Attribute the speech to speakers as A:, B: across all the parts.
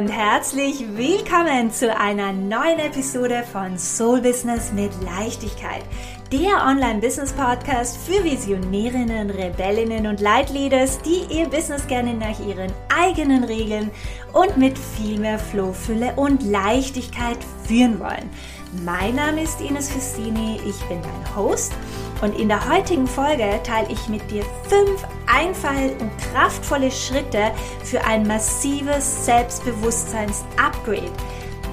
A: und herzlich willkommen zu einer neuen Episode von Soul Business mit Leichtigkeit. Der Online-Business-Podcast für Visionärinnen, Rebellinnen und Leitleaders, die ihr Business gerne nach ihren eigenen Regeln und mit viel mehr Flow, Fülle und Leichtigkeit führen wollen. Mein Name ist Ines Festini, ich bin dein Host und in der heutigen Folge teile ich mit dir fünf einfache und kraftvolle Schritte für ein massives Selbstbewusstseins-Upgrade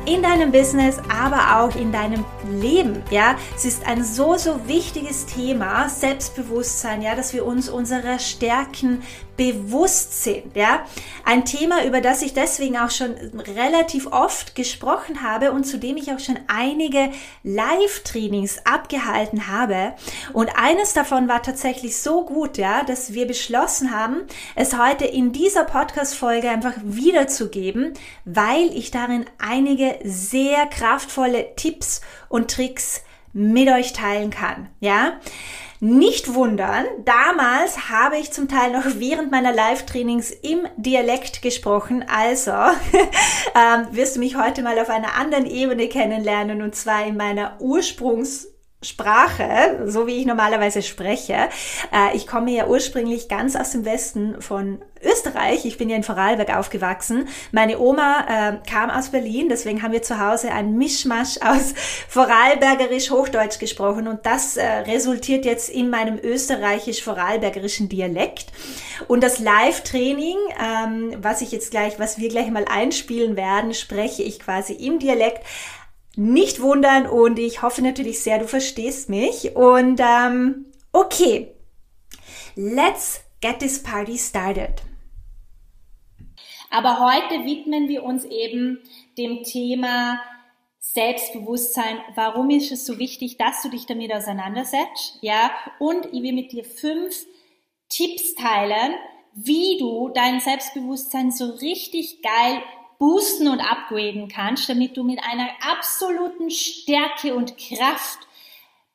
A: in deinem Business, aber auch in deinem Leben. Ja, es ist ein so so wichtiges Thema Selbstbewusstsein, ja, dass wir uns unserer Stärken bewusst sind. Ja, ein Thema, über das ich deswegen auch schon relativ oft gesprochen habe und zu dem ich auch schon einige Live-Trainings abgehalten habe. Und eines davon war tatsächlich so gut, ja, dass wir beschlossen haben, es heute in dieser Podcast-Folge einfach wiederzugeben, weil ich darin einige sehr kraftvolle Tipps und Tricks mit euch teilen kann. Ja, nicht wundern, damals habe ich zum Teil noch während meiner Live-Trainings im Dialekt gesprochen. Also ähm, wirst du mich heute mal auf einer anderen Ebene kennenlernen und zwar in meiner Ursprungs- Sprache, so wie ich normalerweise spreche. Äh, ich komme ja ursprünglich ganz aus dem Westen von Österreich. Ich bin ja in Vorarlberg aufgewachsen. Meine Oma äh, kam aus Berlin, deswegen haben wir zu Hause ein Mischmasch aus Vorarlbergerisch-Hochdeutsch gesprochen und das äh, resultiert jetzt in meinem österreichisch-vorarlbergerischen Dialekt. Und das Live-Training, ähm, was ich jetzt gleich, was wir gleich mal einspielen werden, spreche ich quasi im Dialekt nicht wundern und ich hoffe natürlich sehr, du verstehst mich. Und ähm, okay, let's get this party started.
B: Aber heute widmen wir uns eben dem Thema Selbstbewusstsein. Warum ist es so wichtig, dass du dich damit auseinandersetzt? Ja, und ich will mit dir fünf Tipps teilen, wie du dein Selbstbewusstsein so richtig geil boosten und upgraden kannst, damit du mit einer absoluten Stärke und Kraft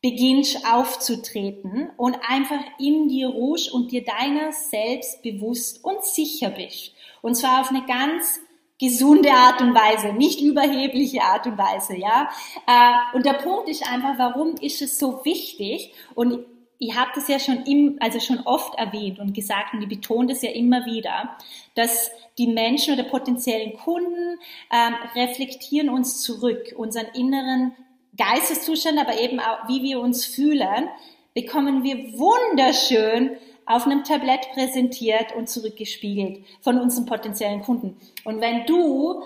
B: beginnst aufzutreten und einfach in dir ruhst und dir deiner selbst bewusst und sicher bist. Und zwar auf eine ganz gesunde Art und Weise, nicht überhebliche Art und Weise, ja. Äh, und der Punkt ist einfach, warum ist es so wichtig? Und ich habe das ja schon im, also schon oft erwähnt und gesagt und ich betone das ja immer wieder, dass die Menschen oder potenziellen Kunden ähm, reflektieren uns zurück, unseren inneren Geisteszustand, aber eben auch, wie wir uns fühlen, bekommen wir wunderschön auf einem Tablett präsentiert und zurückgespiegelt von unseren potenziellen Kunden. Und wenn du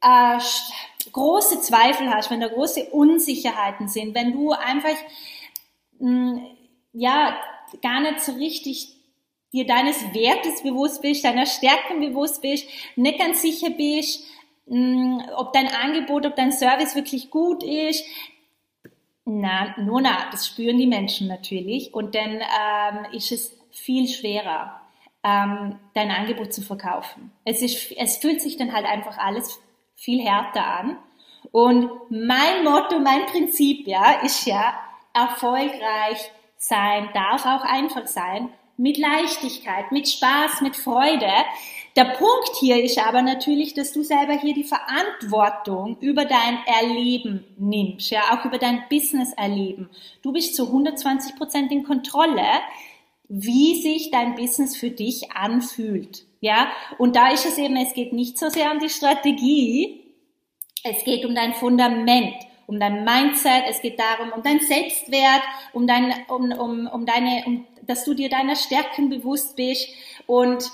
B: äh, große Zweifel hast, wenn da große Unsicherheiten sind, wenn du einfach mh, mm, ja gar nicht so richtig dir deines Wertes bewusst bist, deiner Stärken bewusst bist, nicht ganz sicher bist, mm, ob dein Angebot, ob dein Service wirklich gut ist. Na, nur na, das spüren die Menschen natürlich und dann ähm, ist es viel schwerer, ähm, dein Angebot zu verkaufen. Es, ist, es fühlt sich dann halt einfach alles viel härter an. Und mein Motto, mein Prinzip, ja, ist ja, erfolgreich sein darf auch einfach sein, mit Leichtigkeit, mit Spaß, mit Freude. Der Punkt hier ist aber natürlich, dass du selber hier die Verantwortung über dein Erleben nimmst, ja, auch über dein Business-Erleben. Du bist zu 120 Prozent in Kontrolle, wie sich dein Business für dich anfühlt, ja. Und da ist es eben, es geht nicht so sehr um die Strategie, es geht um dein Fundament um dein Mindset, es geht darum, um dein Selbstwert, um dein, um, um, um deine, um dass du dir deiner Stärken bewusst bist und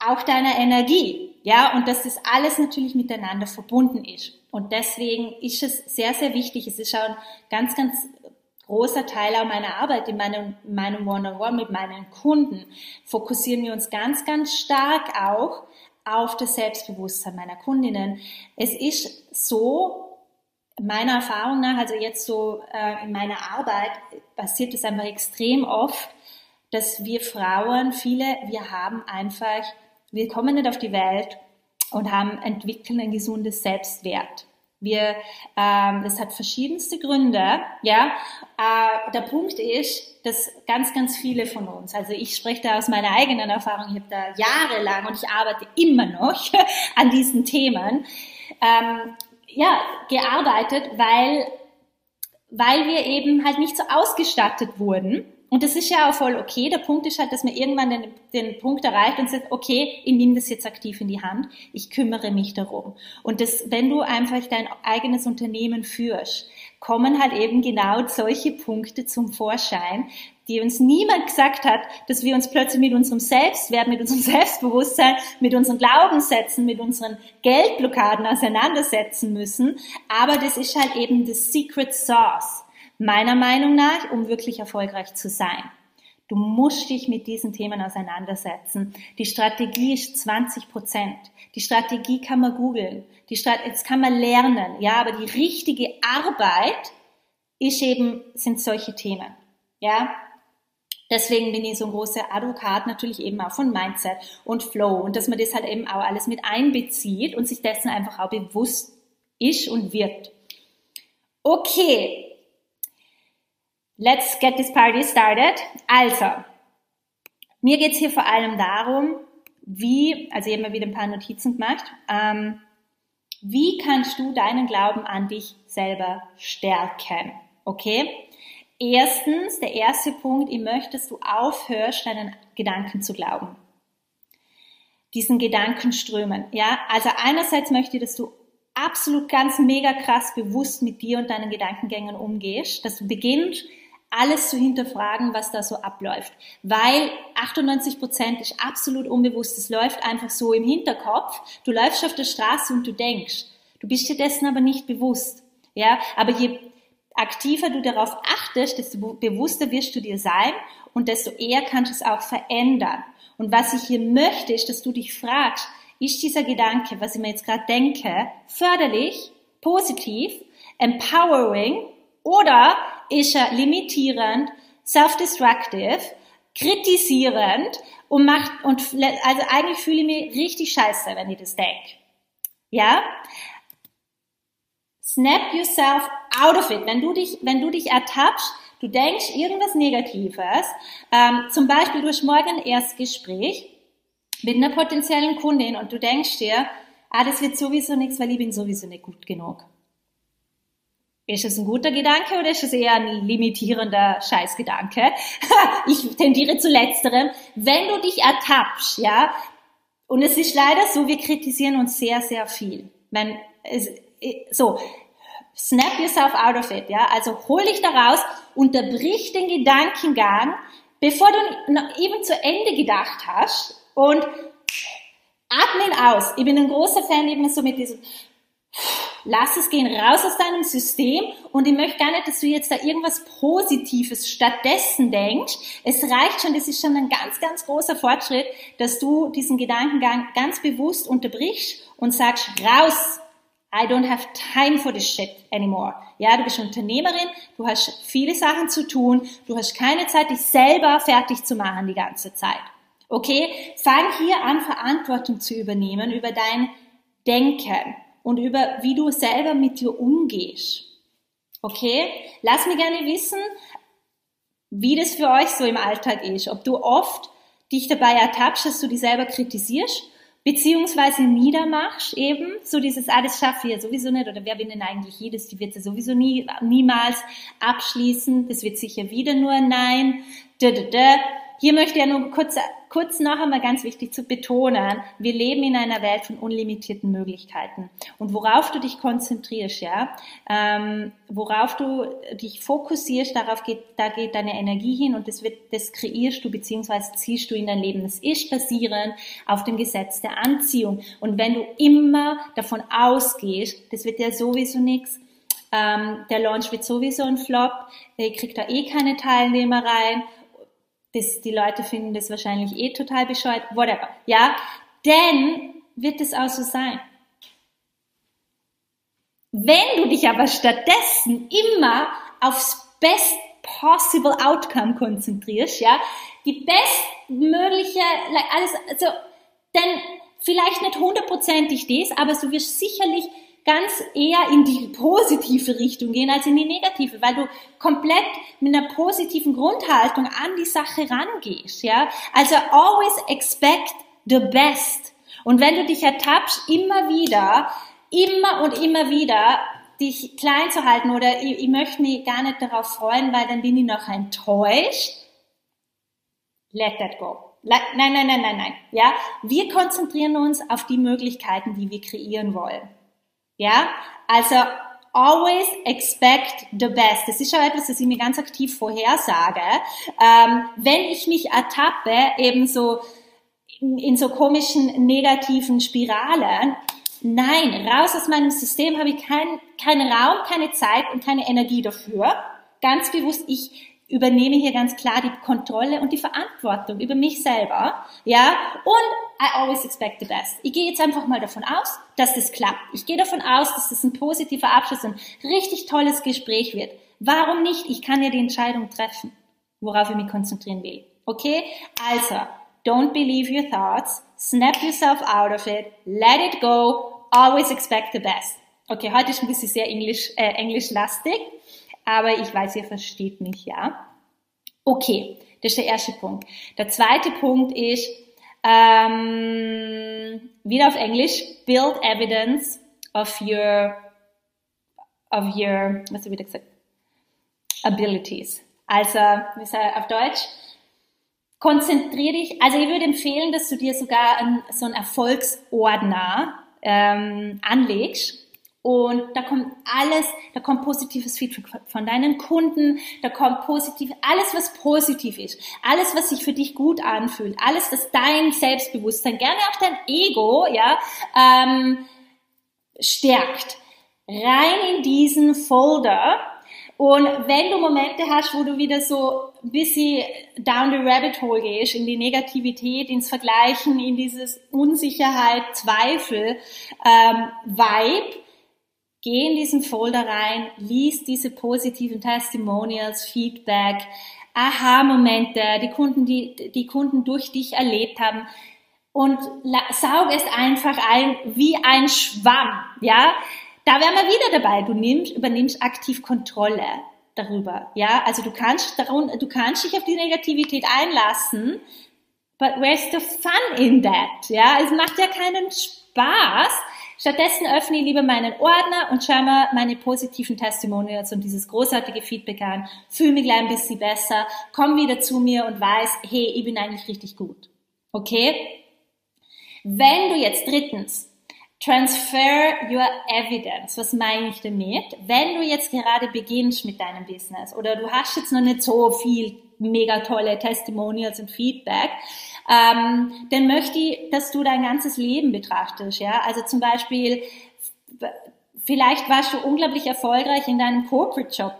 B: auch deiner Energie. Ja, und dass das alles natürlich miteinander verbunden ist. Und deswegen ist es sehr, sehr wichtig. Es ist auch ein ganz, ganz großer Teil auch meiner Arbeit in meinem, meinem One-on-One mit meinen Kunden. Fokussieren wir uns ganz, ganz stark auch auf das Selbstbewusstsein meiner Kundinnen. Es ist so, meiner Erfahrung nach, also jetzt so äh, in meiner Arbeit, passiert es einfach extrem oft, dass wir Frauen, viele, wir haben einfach, wir kommen nicht auf die Welt und haben, entwickeln ein gesundes Selbstwert. Wir, ähm, das hat verschiedenste Gründe. Ja, äh, der Punkt ist, dass ganz, ganz viele von uns, also ich spreche da aus meiner eigenen Erfahrung, ich habe da jahrelang und ich arbeite immer noch an diesen Themen, ähm, ja, gearbeitet, weil weil wir eben halt nicht so ausgestattet wurden und das ist ja auch voll okay. Der Punkt ist halt, dass man irgendwann den, den Punkt erreicht und sagt, okay, ich nehme das jetzt aktiv in die Hand, ich kümmere mich darum. Und das, wenn du einfach dein eigenes Unternehmen führst, kommen halt eben genau solche Punkte zum Vorschein, die uns niemand gesagt hat, dass wir uns plötzlich mit unserem Selbstwert, mit unserem Selbstbewusstsein, mit unseren Glaubenssätzen, mit unseren Geldblockaden auseinandersetzen müssen. Aber das ist halt eben das Secret Sauce Meiner Meinung nach, um wirklich erfolgreich zu sein. Du musst dich mit diesen Themen auseinandersetzen. Die Strategie ist 20 Prozent. Die Strategie kann man googeln. Die Strat jetzt kann man lernen. Ja, aber die richtige Arbeit ist eben, sind solche Themen. Ja, Deswegen bin ich so ein großer Advokat natürlich eben auch von Mindset und Flow und dass man das halt eben auch alles mit einbezieht und sich dessen einfach auch bewusst ist und wird. Okay, Let's get this party started. Also, mir geht's hier vor allem darum, wie, also ich habe mir wieder ein paar Notizen gemacht, ähm, wie kannst du deinen Glauben an dich selber stärken? Okay? Erstens, der erste Punkt, ich möchte, dass du aufhörst, deinen Gedanken zu glauben. Diesen Gedankenströmen. Ja, also einerseits möchte ich, dass du absolut ganz mega krass bewusst mit dir und deinen Gedankengängen umgehst, dass du beginnst, alles zu hinterfragen, was da so abläuft. Weil 98 Prozent ist absolut unbewusst. Es läuft einfach so im Hinterkopf. Du läufst auf der Straße und du denkst. Du bist dir dessen aber nicht bewusst. Ja, aber je aktiver du darauf achtest, desto bewusster wirst du dir sein und desto eher kannst du es auch verändern. Und was ich hier möchte, ist, dass du dich fragst, ist dieser Gedanke, was ich mir jetzt gerade denke, förderlich, positiv, empowering oder ist er limitierend, self-destructive, kritisierend und macht, und, also eigentlich fühle ich mich richtig scheiße, wenn ich das denke. Ja? Snap yourself out of it. Wenn du dich, wenn du dich ertappst, du denkst irgendwas Negatives, ähm, zum Beispiel durch morgen ein Erstgespräch mit einer potenziellen Kundin und du denkst dir, ah, das wird sowieso nichts, weil ich bin sowieso nicht gut genug. Ist es ein guter Gedanke oder ist es eher ein limitierender Scheißgedanke? ich tendiere zu letzterem. Wenn du dich ertappst, ja, und es ist leider so, wir kritisieren uns sehr, sehr viel. Wenn es, so, snap yourself out of it, ja, also hol dich da raus, unterbrich den Gedankengang, bevor du noch eben zu Ende gedacht hast und atme ihn aus. Ich bin ein großer Fan eben so mit diesem Lass es gehen raus aus deinem System und ich möchte gar nicht, dass du jetzt da irgendwas Positives stattdessen denkst. Es reicht schon, das ist schon ein ganz, ganz großer Fortschritt, dass du diesen Gedankengang ganz bewusst unterbrichst und sagst, raus, I don't have time for this shit anymore. Ja, du bist Unternehmerin, du hast viele Sachen zu tun, du hast keine Zeit, dich selber fertig zu machen die ganze Zeit. Okay? Fang hier an, Verantwortung zu übernehmen über dein Denken und über wie du selber mit dir umgehst. Okay? Lass mir gerne wissen, wie das für euch so im Alltag ist. Ob du oft dich dabei ertappst, dass du dich selber kritisierst, beziehungsweise niedermachst eben, so dieses, ah, das schaffe ich ja sowieso nicht, oder wer will denn eigentlich jedes, die wird ja sowieso nie, niemals abschließen, das wird sicher wieder nur ein Nein, da, da, da. Hier möchte ich ja nur kurz, kurz noch einmal ganz wichtig zu betonen, wir leben in einer Welt von unlimitierten Möglichkeiten. Und worauf du dich konzentrierst, ja, ähm, worauf du dich fokussierst, darauf geht, da geht deine Energie hin und das wird, das kreierst du beziehungsweise ziehst du in dein Leben. Das ist basierend auf dem Gesetz der Anziehung. Und wenn du immer davon ausgehst, das wird ja sowieso nichts, ähm, der Launch wird sowieso ein Flop, ihr kriegt da eh keine Teilnehmer rein das, die Leute finden das wahrscheinlich eh total bescheuert, whatever. Ja, denn wird es auch so sein. Wenn du dich aber stattdessen immer aufs best possible outcome konzentrierst, ja, die bestmögliche, alles, also, denn vielleicht nicht hundertprozentig das, aber du wirst sicherlich ganz eher in die positive Richtung gehen als in die negative, weil du komplett mit einer positiven Grundhaltung an die Sache rangehst, ja. Also always expect the best. Und wenn du dich ertappst, immer wieder, immer und immer wieder dich klein zu halten oder ich, ich möchte mich gar nicht darauf freuen, weil dann bin ich noch enttäuscht, let that go. Nein, nein, nein, nein, nein. Ja, wir konzentrieren uns auf die Möglichkeiten, die wir kreieren wollen. Ja, also always expect the best. Das ist schon etwas, das ich mir ganz aktiv vorhersage. Ähm, wenn ich mich ertappe, eben so in, in so komischen negativen Spiralen, nein, raus aus meinem System habe ich keinen kein Raum, keine Zeit und keine Energie dafür. Ganz bewusst, ich übernehme hier ganz klar die Kontrolle und die Verantwortung über mich selber, ja, und I always expect the best. Ich gehe jetzt einfach mal davon aus, dass das klappt. Ich gehe davon aus, dass das ein positiver Abschluss, ein richtig tolles Gespräch wird. Warum nicht? Ich kann ja die Entscheidung treffen, worauf ich mich konzentrieren will. Okay? Also, don't believe your thoughts, snap yourself out of it, let it go, always expect the best. Okay, heute ist ein bisschen sehr englisch, äh, englischlastig aber ich weiß, ihr versteht mich, ja. Okay, das ist der erste Punkt. Der zweite Punkt ist, ähm, wieder auf Englisch, build evidence of your, of your, was habe ich gesagt? Abilities. Also, wie sage auf Deutsch? Konzentriere dich, also ich würde empfehlen, dass du dir sogar einen, so einen Erfolgsordner ähm, anlegst und da kommt alles, da kommt positives Feedback von deinen Kunden, da kommt positiv, alles was positiv ist, alles was sich für dich gut anfühlt, alles was dein Selbstbewusstsein, gerne auch dein Ego, ja, ähm, stärkt. Rein in diesen Folder. Und wenn du Momente hast, wo du wieder so ein bisschen down the rabbit hole gehst, in die Negativität, ins Vergleichen, in dieses Unsicherheit, Zweifel, ähm, Vibe, Geh in diesen Folder rein, lies diese positiven Testimonials, Feedback, Aha-Momente, die Kunden, die die Kunden durch dich erlebt haben und saug es einfach ein wie ein Schwamm, ja? Da wären wir wieder dabei. Du nimmst, übernimmst aktiv Kontrolle darüber, ja? Also du kannst, du kannst dich auf die Negativität einlassen, but where's the fun in that, ja? Es macht ja keinen Spaß, Stattdessen öffne ich lieber meinen Ordner und schaue mir meine positiven Testimonials und dieses großartige Feedback an, fühle mich gleich ein bisschen besser, komm wieder zu mir und weiß, hey, ich bin eigentlich richtig gut. Okay? Wenn du jetzt drittens Transfer your evidence. Was meine ich damit? Wenn du jetzt gerade beginnst mit deinem Business oder du hast jetzt noch nicht so viel mega tolle Testimonials und Feedback, ähm, dann möchte ich, dass du dein ganzes Leben betrachtest. Ja, also zum Beispiel Vielleicht warst du unglaublich erfolgreich in deinem Corporate-Job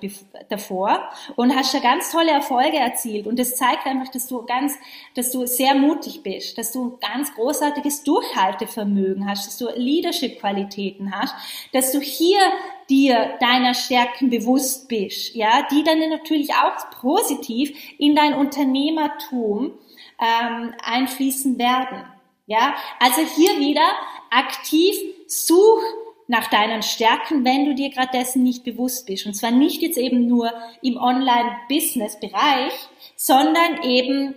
B: davor und hast da ganz tolle Erfolge erzielt. Und das zeigt einfach, dass du ganz, dass du sehr mutig bist, dass du ein ganz großartiges Durchhaltevermögen hast, dass du Leadership-Qualitäten hast, dass du hier dir deiner Stärken bewusst bist, ja, die dann natürlich auch positiv in dein Unternehmertum ähm, einfließen werden. Ja, also hier wieder aktiv such nach deinen Stärken, wenn du dir gerade dessen nicht bewusst bist. Und zwar nicht jetzt eben nur im Online-Business-Bereich, sondern eben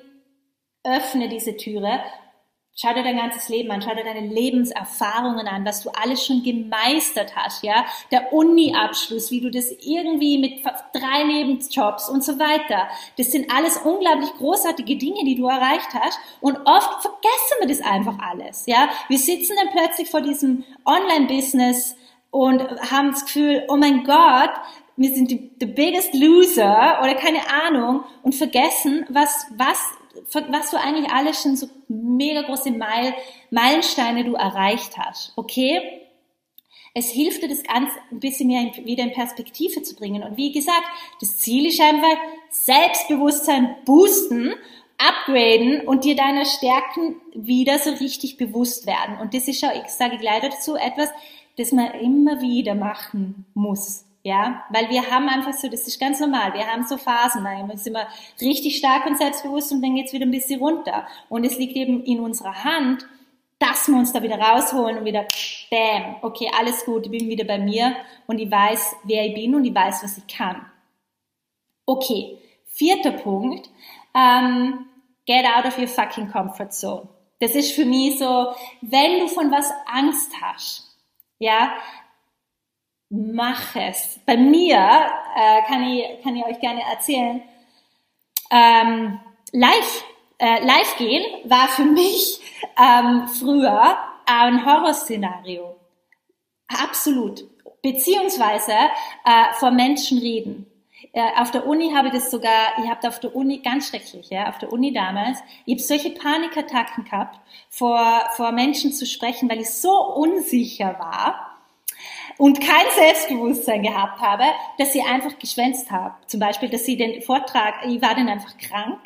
B: öffne diese Türe Schau dir dein ganzes Leben an, schau dir deine Lebenserfahrungen an, was du alles schon gemeistert hast, ja? Der Uni-Abschluss, wie du das irgendwie mit drei Nebenjobs und so weiter. Das sind alles unglaublich großartige Dinge, die du erreicht hast. Und oft vergessen wir das einfach alles, ja? Wir sitzen dann plötzlich vor diesem Online-Business und haben das Gefühl, oh mein Gott, wir sind die, the biggest loser oder keine Ahnung und vergessen, was, was was du eigentlich alles schon so mega große Meil, Meilensteine du erreicht hast. Okay? Es hilft dir, das Ganze ein bisschen mehr wieder in Perspektive zu bringen. Und wie gesagt, das Ziel ist einfach Selbstbewusstsein boosten, upgraden und dir deiner Stärken wieder so richtig bewusst werden. Und das ist auch, ich sage leider dazu, etwas, das man immer wieder machen muss. Ja, weil wir haben einfach so, das ist ganz normal, wir haben so Phasen, da sind wir richtig stark und selbstbewusst und dann geht's wieder ein bisschen runter. Und es liegt eben in unserer Hand, dass wir uns da wieder rausholen und wieder, bam, okay, alles gut, ich bin wieder bei mir und ich weiß, wer ich bin und ich weiß, was ich kann. Okay, vierter Punkt, ähm, get out of your fucking comfort zone. Das ist für mich so, wenn du von was Angst hast, ja, mach es. Bei mir äh, kann, ich, kann ich euch gerne erzählen, ähm, live, äh, live gehen war für mich ähm, früher ein Horrorszenario. Absolut. Beziehungsweise äh, vor Menschen reden. Äh, auf der Uni habe ich das sogar, ich habe auf der Uni, ganz schrecklich, ja, auf der Uni damals, ich habe solche Panikattacken gehabt, vor, vor Menschen zu sprechen, weil ich so unsicher war und kein Selbstbewusstsein gehabt habe, dass ich einfach geschwänzt habe. Zum Beispiel, dass sie den Vortrag, ich war dann einfach krank.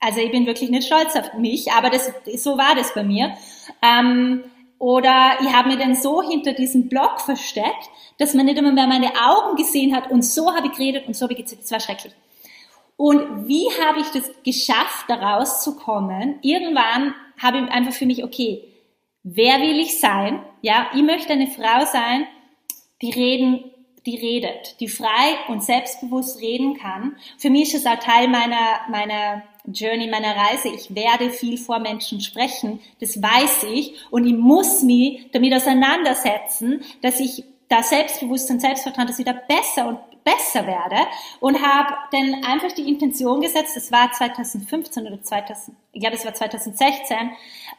B: Also ich bin wirklich nicht stolz auf mich, aber das, so war das bei mir. Ähm, oder ich habe mir dann so hinter diesem Block versteckt, dass man nicht immer mehr meine Augen gesehen hat und so habe ich geredet und so habe ich gezählt. Das war schrecklich. Und wie habe ich das geschafft, da rauszukommen? Irgendwann habe ich einfach für mich, okay, wer will ich sein? Ja, ich möchte eine Frau sein, die reden, die redet, die frei und selbstbewusst reden kann. Für mich ist es auch Teil meiner, meiner Journey, meiner Reise. Ich werde viel vor Menschen sprechen. Das weiß ich. Und ich muss mich damit auseinandersetzen, dass ich da Selbstbewusstsein, Selbstvertrauen, dass ich da besser und besser werde und habe dann einfach die Intention gesetzt, das war 2015 oder 2000, ich glaube es war 2016,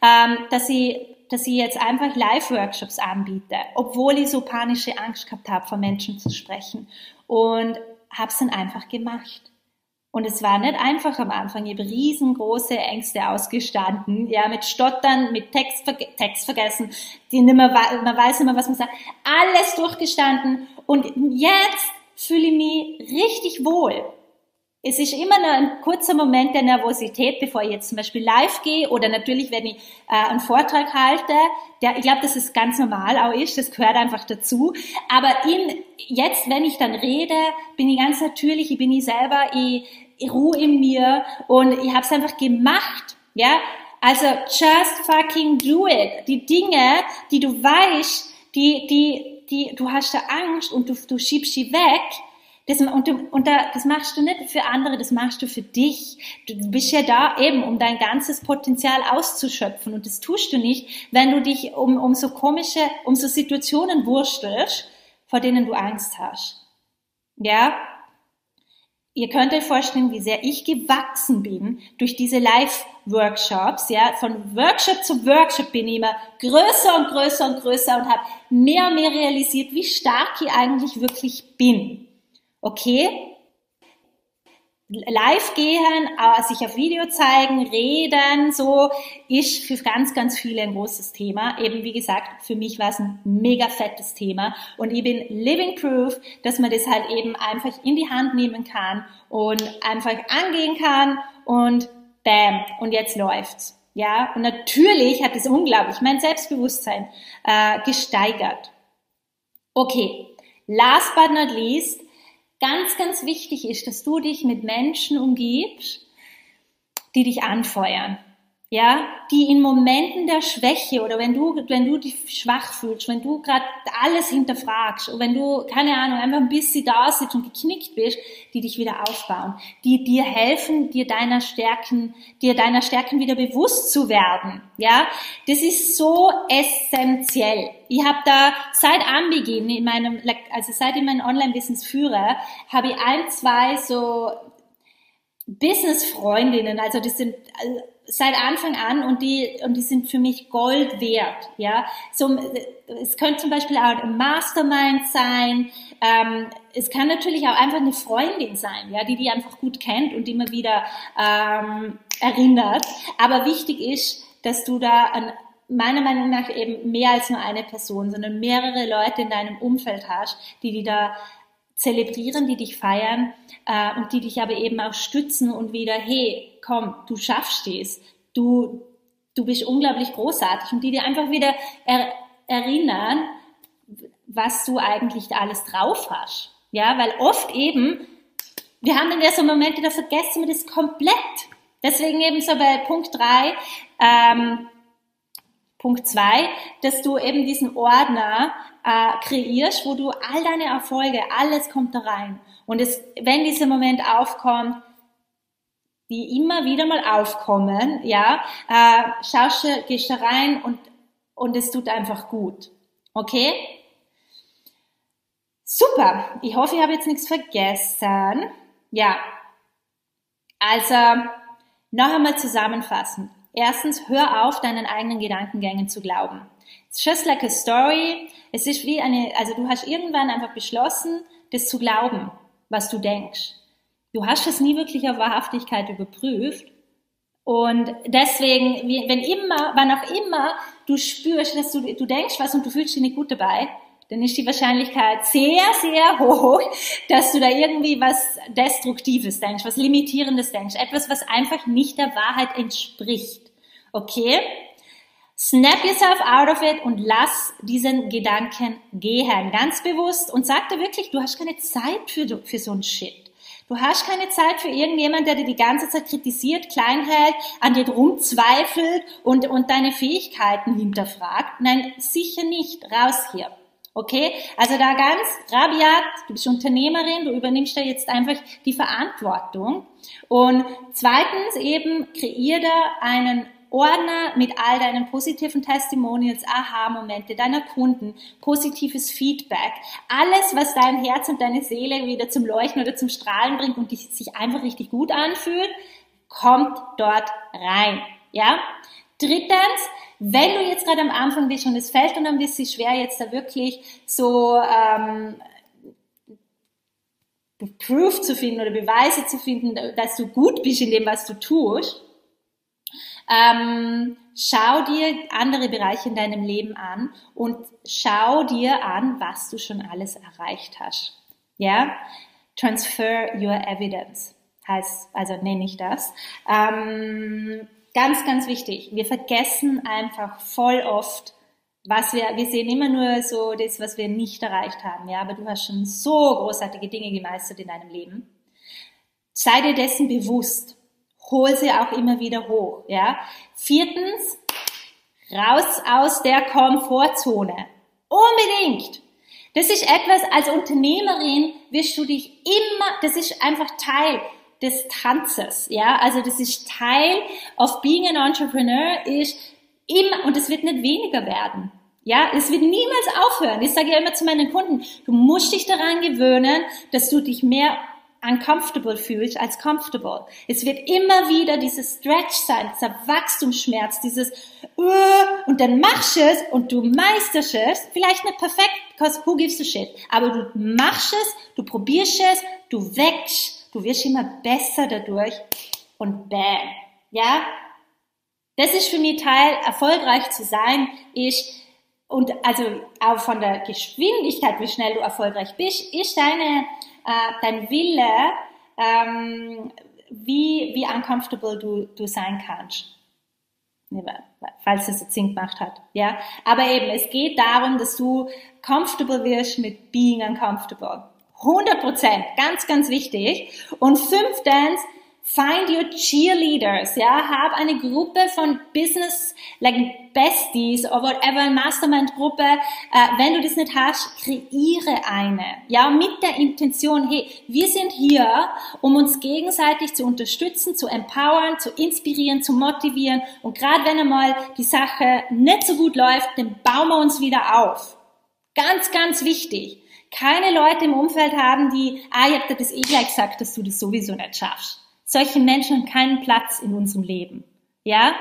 B: ähm, dass ich dass ich jetzt einfach Live-Workshops anbiete, obwohl ich so panische Angst gehabt habe, vor Menschen zu sprechen. Und habe es dann einfach gemacht. Und es war nicht einfach am Anfang. Ich habe riesengroße Ängste ausgestanden, ja, mit Stottern, mit Text, Text vergessen, die nimmer, man weiß immer, was man sagt. Alles durchgestanden. Und jetzt fühle ich mich richtig wohl. Es ist immer noch ein kurzer Moment der Nervosität, bevor ich jetzt zum Beispiel live gehe oder natürlich, wenn ich äh, einen Vortrag halte. Der, ich glaube, dass es ganz normal auch ist, das gehört einfach dazu. Aber in, jetzt, wenn ich dann rede, bin ich ganz natürlich, ich bin ich selber, ich, Ruhe in mir und ich habe es einfach gemacht, ja. Also just fucking do it. Die Dinge, die du weißt, die, die, die, du hast da Angst und du, du schiebst sie weg. Das, und, du, und da, das machst du nicht für andere, das machst du für dich. Du bist ja da eben, um dein ganzes Potenzial auszuschöpfen. Und das tust du nicht, wenn du dich um, um so komische, um so Situationen wurstelst, vor denen du Angst hast. Ja? ihr könnt euch vorstellen, wie sehr ich gewachsen bin durch diese Live-Workshops. Ja, von Workshop zu Workshop bin ich immer größer und größer und größer und habe mehr und mehr realisiert, wie stark ich eigentlich wirklich bin. Okay? live gehen, sich auf Video zeigen, reden, so ist für ganz, ganz viele ein großes Thema. Eben wie gesagt, für mich war es ein mega fettes Thema und ich bin living proof, dass man das halt eben einfach in die Hand nehmen kann und einfach angehen kann und bam, und jetzt läuft's. Ja, und natürlich hat es unglaublich mein Selbstbewusstsein äh, gesteigert. Okay, last but not least, ganz, ganz wichtig ist, dass du dich mit Menschen umgibst, die dich anfeuern. Ja, die in Momenten der Schwäche oder wenn du, wenn du dich schwach fühlst, wenn du gerade alles hinterfragst und wenn du, keine Ahnung, einfach ein bisschen da sitzt und geknickt bist, die dich wieder aufbauen, die dir helfen, dir deiner Stärken, dir deiner Stärken wieder bewusst zu werden. Ja, das ist so essentiell. Ich habe da seit Anbeginn in meinem, also seit ich mein Online-Business führe, habe ich ein, zwei so Business-Freundinnen, also das sind also seit Anfang an und die und die sind für mich Gold wert. Ja, so es könnte zum Beispiel auch ein Mastermind sein. Ähm, es kann natürlich auch einfach eine Freundin sein, ja, die die einfach gut kennt und immer wieder ähm, erinnert. Aber wichtig ist, dass du da an, meiner Meinung nach eben mehr als nur eine Person, sondern mehrere Leute in deinem Umfeld hast, die die da zelebrieren, die dich feiern äh, und die dich aber eben auch stützen und wieder, hey, komm, du schaffst es, du, du bist unglaublich großartig und die dir einfach wieder er, erinnern, was du eigentlich alles drauf hast. Ja, weil oft eben, wir haben dann ja so Momente, da vergessen wir das komplett. Deswegen eben so bei Punkt drei ähm, Punkt zwei, dass du eben diesen Ordner äh, kreierst, wo du all deine Erfolge, alles kommt da rein. Und es, wenn dieser Moment aufkommt, die immer wieder mal aufkommen, ja, äh, schaust du, gehst da rein und, und es tut einfach gut. Okay? Super. Ich hoffe, ich habe jetzt nichts vergessen. Ja. Also, noch einmal zusammenfassen. Erstens, hör auf, deinen eigenen Gedankengängen zu glauben. It's just like a story. Es ist wie eine, also du hast irgendwann einfach beschlossen, das zu glauben, was du denkst. Du hast es nie wirklich auf Wahrhaftigkeit überprüft. Und deswegen, wenn immer, wann auch immer du spürst, dass du, du denkst was und du fühlst dich nicht gut dabei, dann ist die Wahrscheinlichkeit sehr, sehr hoch, dass du da irgendwie was Destruktives denkst, was Limitierendes denkst, etwas, was einfach nicht der Wahrheit entspricht. Okay? Snap yourself out of it und lass diesen Gedanken gehen, ganz bewusst und sag dir wirklich, du hast keine Zeit für, für so ein Shit. Du hast keine Zeit für irgendjemand, der dir die ganze Zeit kritisiert, klein hält, an dir rumzweifelt und, und deine Fähigkeiten hinterfragt. Nein, sicher nicht. Raus hier. Okay? Also da ganz rabiat, du bist Unternehmerin, du übernimmst da jetzt einfach die Verantwortung. Und zweitens eben, kreier da einen Ordner mit all deinen positiven Testimonials, Aha-Momente deiner Kunden, positives Feedback, alles, was dein Herz und deine Seele wieder zum Leuchten oder zum Strahlen bringt und dich, sich einfach richtig gut anfühlt, kommt dort rein. Ja? Drittens, wenn du jetzt gerade am Anfang bist und es fällt dann ein bisschen schwer, jetzt da wirklich so ähm, Proof zu finden oder Beweise zu finden, dass du gut bist in dem, was du tust, ähm, schau dir andere Bereiche in deinem Leben an und schau dir an, was du schon alles erreicht hast. Ja? Transfer your evidence heißt, also nenne ich das. Ähm, ganz, ganz wichtig. Wir vergessen einfach voll oft, was wir, wir sehen immer nur so das, was wir nicht erreicht haben, ja, aber du hast schon so großartige Dinge gemeistert in deinem Leben. Sei dir dessen bewusst hol sie auch immer wieder hoch, ja. Viertens, raus aus der Komfortzone. Unbedingt. Das ist etwas, als Unternehmerin wirst du dich immer, das ist einfach Teil des Tanzes, ja. Also das ist Teil of being an entrepreneur ist immer, und es wird nicht weniger werden. Ja, es wird niemals aufhören. Ich sage ja immer zu meinen Kunden, du musst dich daran gewöhnen, dass du dich mehr uncomfortable fühlst als comfortable. Es wird immer wieder dieses Stretch sein, dieser Wachstumsschmerz, dieses uh, und dann machst du es und du meisterst es, vielleicht nicht perfekt, because who gives a shit, aber du machst es, du probierst es, du wächst, du wirst immer besser dadurch und bam, ja? Das ist für mich Teil, erfolgreich zu sein, ist, und also auch von der Geschwindigkeit, wie schnell du erfolgreich bist, ist deine äh, dein Wille, ähm, wie, wie uncomfortable du, du sein kannst. Falls es jetzt Sinn gemacht hat, ja. Aber eben, es geht darum, dass du comfortable wirst mit being uncomfortable. 100 Prozent, ganz, ganz wichtig. Und fünftens, Find your cheerleaders, ja, hab eine Gruppe von Business, like Besties or whatever, Mastermind-Gruppe. Äh, wenn du das nicht hast, kreiere eine, ja, mit der Intention, hey, wir sind hier, um uns gegenseitig zu unterstützen, zu empowern, zu inspirieren, zu motivieren. Und gerade wenn einmal die Sache nicht so gut läuft, dann bauen wir uns wieder auf. Ganz, ganz wichtig. Keine Leute im Umfeld haben, die, ah, ich hab dir das eh gleich gesagt, dass du das sowieso nicht schaffst solche Menschen haben keinen Platz in unserem Leben. Ja?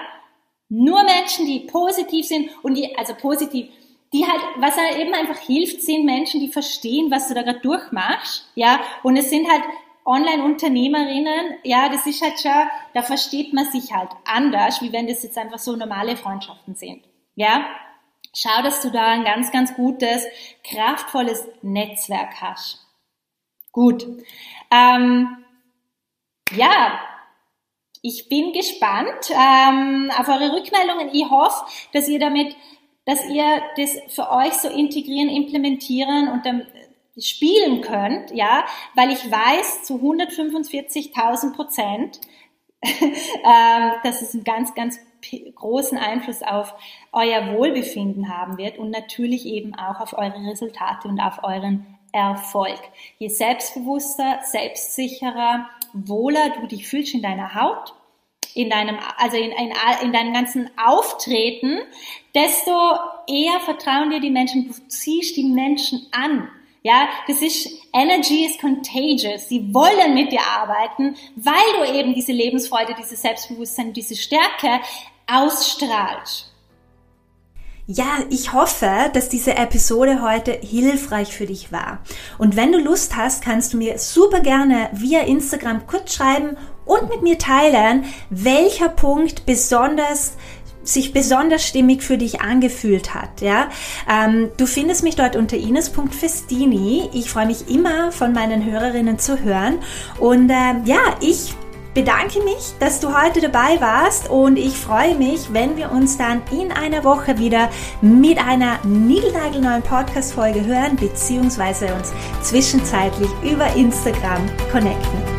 B: Nur Menschen, die positiv sind und die, also positiv, die halt, was halt eben einfach hilft, sind Menschen, die verstehen, was du da gerade durchmachst. Ja? Und es sind halt Online-Unternehmerinnen, ja, das ist halt schon, da versteht man sich halt anders, wie wenn das jetzt einfach so normale Freundschaften sind. Ja? Schau, dass du da ein ganz, ganz gutes, kraftvolles Netzwerk hast. Gut. Ähm, ja, ich bin gespannt ähm, auf eure Rückmeldungen. Ich hoffe, dass ihr damit, dass ihr das für euch so integrieren, implementieren und dann spielen könnt, ja, weil ich weiß zu 145.000 Prozent, ähm, dass es ein ganz, ganz großen Einfluss auf euer Wohlbefinden haben wird und natürlich eben auch auf eure Resultate und auf euren Erfolg. Je selbstbewusster, selbstsicherer, wohler du dich fühlst in deiner Haut, in deinem, also in, in, in deinem ganzen Auftreten, desto eher vertrauen dir die Menschen, du ziehst die Menschen an. Ja, das ist, Energy is contagious. Sie wollen mit dir arbeiten, weil du eben diese Lebensfreude, dieses Selbstbewusstsein, diese Stärke ausstrahlst.
A: Ja, ich hoffe, dass diese Episode heute hilfreich für dich war. Und wenn du Lust hast, kannst du mir super gerne via Instagram kurz schreiben und mit mir teilen, welcher Punkt besonders sich besonders stimmig für dich angefühlt hat. Ja, ähm, du findest mich dort unter ines.festini. Ich freue mich immer von meinen Hörerinnen zu hören und äh, ja, ich bedanke mich, dass du heute dabei warst und ich freue mich, wenn wir uns dann in einer Woche wieder mit einer niegelnagelneuen Podcast-Folge hören, beziehungsweise uns zwischenzeitlich über Instagram connecten.